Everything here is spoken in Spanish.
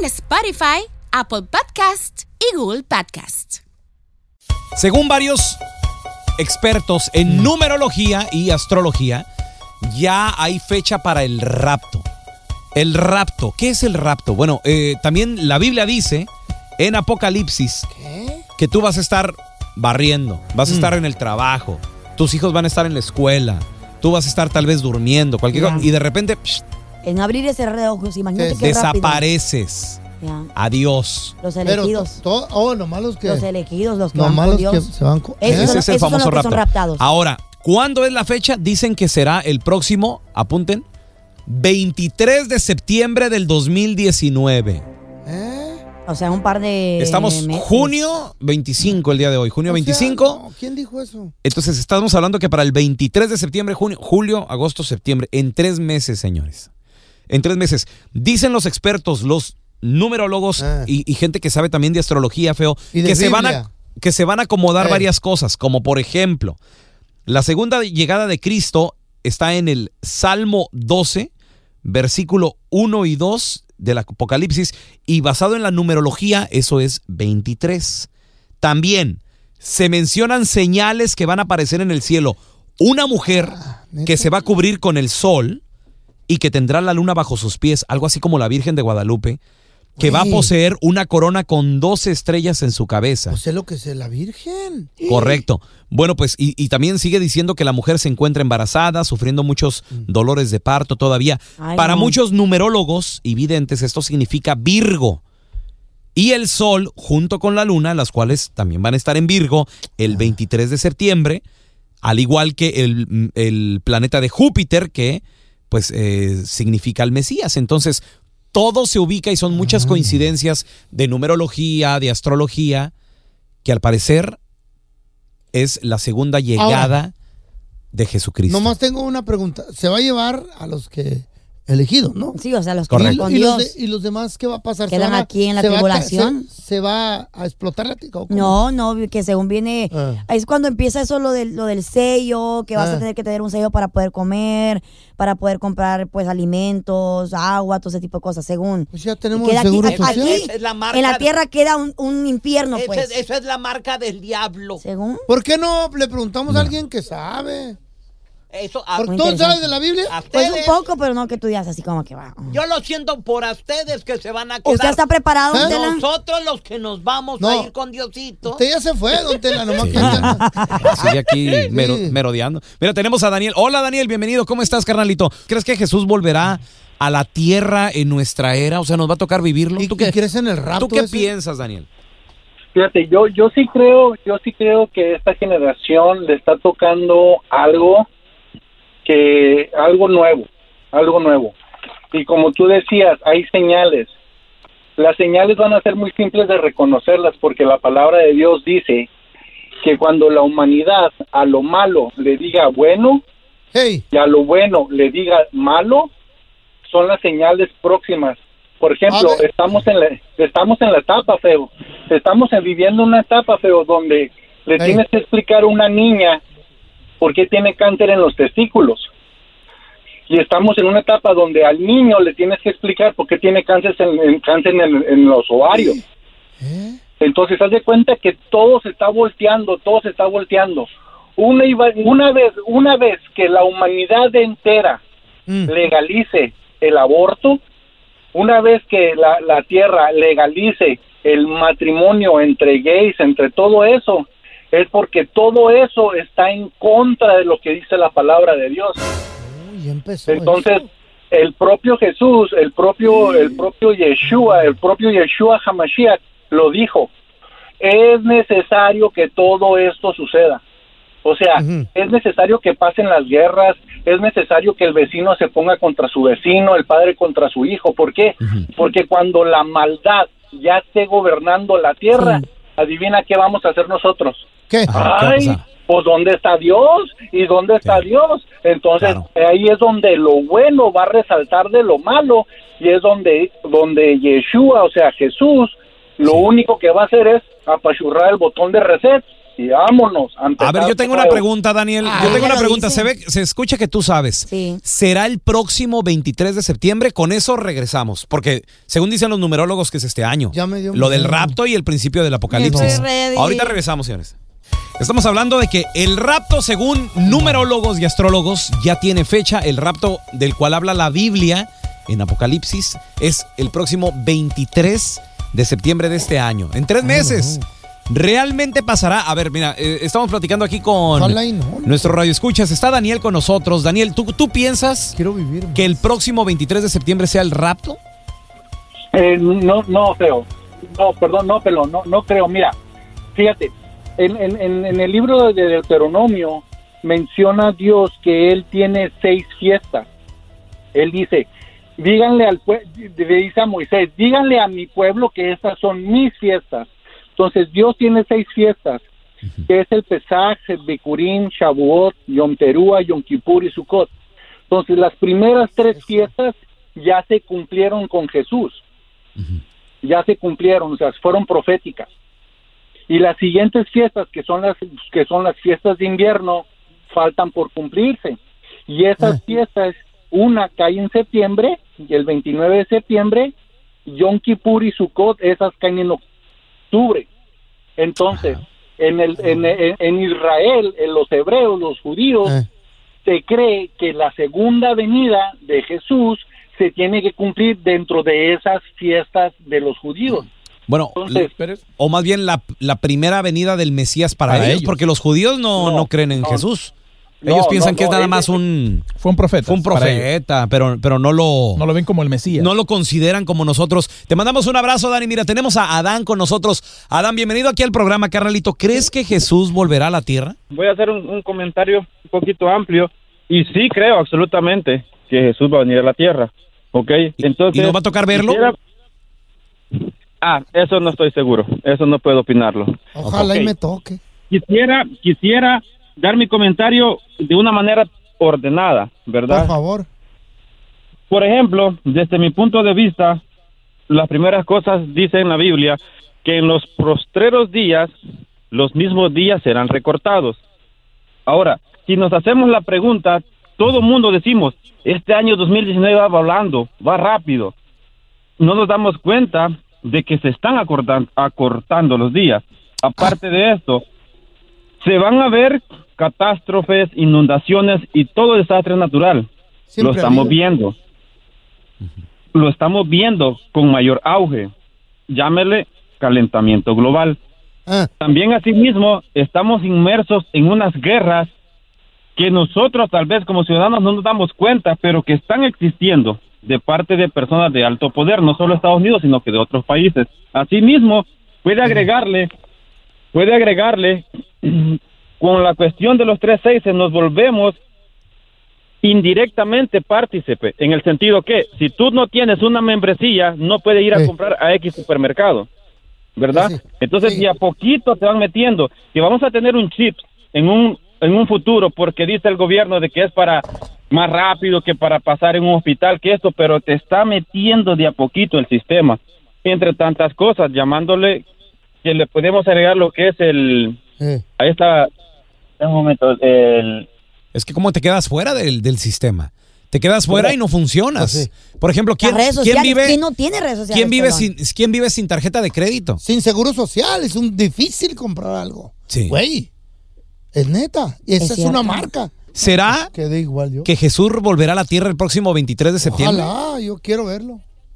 en Spotify, Apple Podcast y Google Podcast. Según varios expertos en numerología y astrología, ya hay fecha para el rapto. El rapto, ¿qué es el rapto? Bueno, eh, también la Biblia dice en Apocalipsis que tú vas a estar barriendo, vas a estar en el trabajo, tus hijos van a estar en la escuela, tú vas a estar tal vez durmiendo, cualquier cosa, y de repente psh, En abrir ese red de ojos, imagínate qué rápido. desapareces. Ya. Adiós. Los Pero elegidos. to- oh, lo malo es que. Los elegidos, los que Lo van malo con es que Dios. se van. co- Esos ¿Eh? son- Ese es el esos son famoso los que son rapto. raptados. Ahora, ¿cuándo es la fecha? Dicen que será el próximo, apunten, 23 de septiembre del 2019. ¿Eh? O sea, un par de Estamos meses. junio 25 el día de hoy, junio O sea, 25. no, ¿Quién dijo eso? Entonces estamos hablando que para el 23 de septiembre, junio, julio, agosto, septiembre, en tres meses, señores. En tres meses. Dicen los expertos, los numerólogos Ah. y, y gente que sabe también de astrología, feo, Y de que se, van a, que se van a acomodar Eh. varias cosas, como por ejemplo, la segunda llegada de Cristo está en el Salmo 12, versículo 1 y 2 del Apocalipsis, y basado en la numerología, eso es 23. También se mencionan señales que van a aparecer en el cielo. Una mujer Ah, que se va a cubrir con el sol y que tendrá la luna bajo sus pies, algo así como la Virgen de Guadalupe, que va a poseer una corona con 12 estrellas en su cabeza. Pues es lo que es la Virgen. Correcto. Bueno, pues y, y también sigue diciendo que la mujer se encuentra embarazada, sufriendo muchos dolores de parto todavía. Ay, Para no. muchos numerólogos y videntes esto significa Virgo. Y el Sol junto con la Luna, las cuales también van a estar en Virgo el 23 de septiembre, al igual que el, el planeta de Júpiter, que pues eh, significa el Mesías. Entonces, todo se ubica y son muchas coincidencias de numerología, de astrología, que al parecer es la segunda llegada de Jesucristo. Nomás tengo una pregunta. ¿Se va a llevar a los que elegidos, no? Sí, o sea, los que Correcto. van con ¿Y, los Dios. de- y los demás qué va a pasar? ¿Se Quedan aquí en la se va a tribulación. se, se va a explotar? No, no, que según viene, Ah. es cuando empieza eso lo del, lo del sello, que vas Ah. a tener que tener un sello para poder comer, para poder comprar pues alimentos, agua, todo ese tipo de cosas, según. Pues ya tenemos Queda el seguro aquí, social. aquí, es la marca en la de- tierra queda un, un infierno, Esa, pues. es- esa es la marca del diablo. Según. ¿Por qué no le preguntamos a alguien que sabe? Eso, a, ¿Por Muy ¿Tú sabes de la Biblia? a Pues ustedes, un poco, pero no que tú digas así como que va. yo lo siento por a ustedes que se van a quedar. ¿Usted está preparado, ¿Eh? Tela? Nosotros los que nos vamos No. a ir con Diosito. Usted ya se fue, don Tela, nomás Sí. que Sigue aquí mero- merodeando. Mira, tenemos a Daniel. Hola, Daniel, bienvenido. ¿Cómo estás, carnalito? ¿Crees que Jesús volverá a la tierra en nuestra era? O sea, ¿nos va a tocar vivirlo? ¿Y, ¿Tú qué, crees en el rapto ¿tú qué ese? piensas, Daniel? Fíjate, yo, yo sí creo, yo sí creo que esta generación le está tocando algo que, algo nuevo, algo nuevo. Y como tú decías, hay señales. Las señales van a ser muy simples de reconocerlas porque la palabra de Dios dice que cuando la humanidad a lo malo le diga bueno Hey, y a lo bueno le diga malo, son las señales próximas. Por ejemplo, estamos en la, estamos en la etapa, feo. Estamos en- viviendo una etapa, feo, donde le tienes que explicar a una niña por qué tiene cáncer en los testículos. Y estamos en una etapa donde al niño le tienes que explicar por qué tiene cáncer en, en- cáncer en, en los ovarios. ¿Eh? Entonces, haz de cuenta que todo se está volteando, todo se está volteando. Una, iba- una vez, una vez que la humanidad entera Mm. legalice el aborto, una vez que la, la tierra legalice el matrimonio entre gays, entre todo eso, es porque todo eso está en contra de lo que dice la palabra de Dios. Uy, empezó. Entonces, eso. el propio Jesús, el propio, el propio Yeshua, el propio Yeshua Hamashiach lo dijo. Es necesario que todo esto suceda. O sea, es necesario que pasen las guerras, es necesario que el vecino se ponga contra su vecino, el padre contra su hijo. ¿Por qué? Porque cuando la maldad ya esté gobernando la tierra, adivina qué vamos a hacer nosotros. ¿Qué? Ajá. ¿qué va a Ay, pues ¿dónde está Dios? ¿Y dónde está Sí. Dios? Entonces Claro. ahí es donde lo bueno va a resaltar de lo malo y es donde donde Yeshua, o sea Jesús, lo Sí. único que va a hacer es apachurrar el botón de reset y vámonos. A ver, yo tengo una pregunta, Daniel. Ah, yo tengo una pregunta. dice. Se ve, se escucha que tú sabes. Sí. ¿Será el próximo 23 de septiembre? Con eso regresamos. Porque según dicen los numerólogos que es este año. Ya me dio Lo del rapto y el principio del apocalipsis. Ahorita regresamos, señores. Estamos hablando de que el rapto, según numerólogos y astrólogos, ya tiene fecha. El rapto del cual habla la Biblia en Apocalipsis es el próximo 23 de septiembre de este año. En tres meses. ¿Realmente pasará? A ver, mira, eh, estamos platicando aquí con Ojalá y no. nuestro radio escuchas. Está Daniel con nosotros. Daniel, ¿tú, tú piensas Quiero vivir. que el próximo 23 de septiembre sea el rapto? Eh, no, no creo. No, perdón, no, pero no, no creo. Mira, fíjate, en, en, en, en el libro de Deuteronomio menciona Dios que Él tiene seis fiestas. Él dice, díganle al le dice a Moisés, díganle a mi pueblo que estas son mis fiestas. Entonces Dios tiene seis fiestas, que es el Pesaj, el Bikurim, Shavuot, Yom Teruah, Yom Kippur y Sukkot. Entonces las primeras tres fiestas ya se cumplieron con Jesús ya se cumplieron, o sea, fueron proféticas. Y las siguientes fiestas, que son las que son las fiestas de invierno, faltan por cumplirse. Y esas fiestas, una cae en septiembre, y el 29 de septiembre, Yom Kippur y Sukkot, esas caen en octubre. Entonces, en, el, en, en- en Israel, en los hebreos, los judíos, se cree que la segunda venida de Jesús se tiene que cumplir dentro de esas fiestas de los judíos. Bueno, Entonces, o más bien la, la primera venida del Mesías para, Para ellos, ellos. porque los judíos no, No, no creen en no. Jesús. No, Ellos piensan no, que es nada más un, Fue un profeta. fue un profeta, pero, pero no lo, No lo ven como el Mesías. no lo consideran como nosotros. Te mandamos un abrazo, Dani. Mira, tenemos a Adán con nosotros. Adán, bienvenido aquí al programa, carnalito. ¿Crees que Jesús volverá a la tierra? voy a hacer un, un comentario un poquito amplio y sí creo absolutamente que Jesús va a venir a la tierra, ¿ok? ¿Y- Entonces y nos va a tocar verlo? quisiera- Ah, eso no estoy seguro, eso no puedo opinarlo. Ojalá y me toque. Quisiera, quisiera dar mi comentario de una manera ordenada, ¿verdad? Por favor. Por ejemplo, desde mi punto de vista, las primeras cosas dice en la Biblia que en los postreros días los mismos días serán recortados. Ahora, si nos hacemos la pregunta, todo el mundo decimos, este año 2019 va volando, va rápido. No nos damos cuenta de que se están acortan- acortando los días. Aparte de esto, se van a ver catástrofes, inundaciones y todo desastre natural. Siempre Lo estamos viendo. Lo estamos viendo con mayor auge. Llámele calentamiento global. Ah, También asimismo estamos inmersos en unas guerras que nosotros tal vez como ciudadanos no nos damos cuenta, pero que están existiendo de parte de personas de alto poder, no solo Estados Unidos, sino que de otros países. Asimismo, puede agregarle, puede agregarle, con la cuestión de los tres seis, nos volvemos indirectamente partícipe, en el sentido que si tú no tienes una membresía, no puedes ir a Sí. comprar a X supermercado, ¿verdad? Sí. Entonces, Sí. a poquito te van metiendo que vamos a tener un chip en un en un futuro porque dice el gobierno de que es para más rápido que para pasar en un hospital que esto, pero te está metiendo de a poquito el sistema. Entre tantas cosas, llamándole que le podemos agregar lo que es el eh. ahí está un momento el Es que como te quedas fuera del, del sistema. Te quedas fuera y no funcionas. Pues Por ejemplo, ¿quién, redes quién vive, ¿Quién no tiene redes sociales? quién vive sin, quién vive sin tarjeta de crédito? Sin seguro social es un difícil comprar algo. Sí. Güey. Es neta. Y esa Es es, una marca. ¿Será Que da igual yo. que Jesús volverá a la tierra el próximo 23 de septiembre? Ojalá, yo quiero verlo.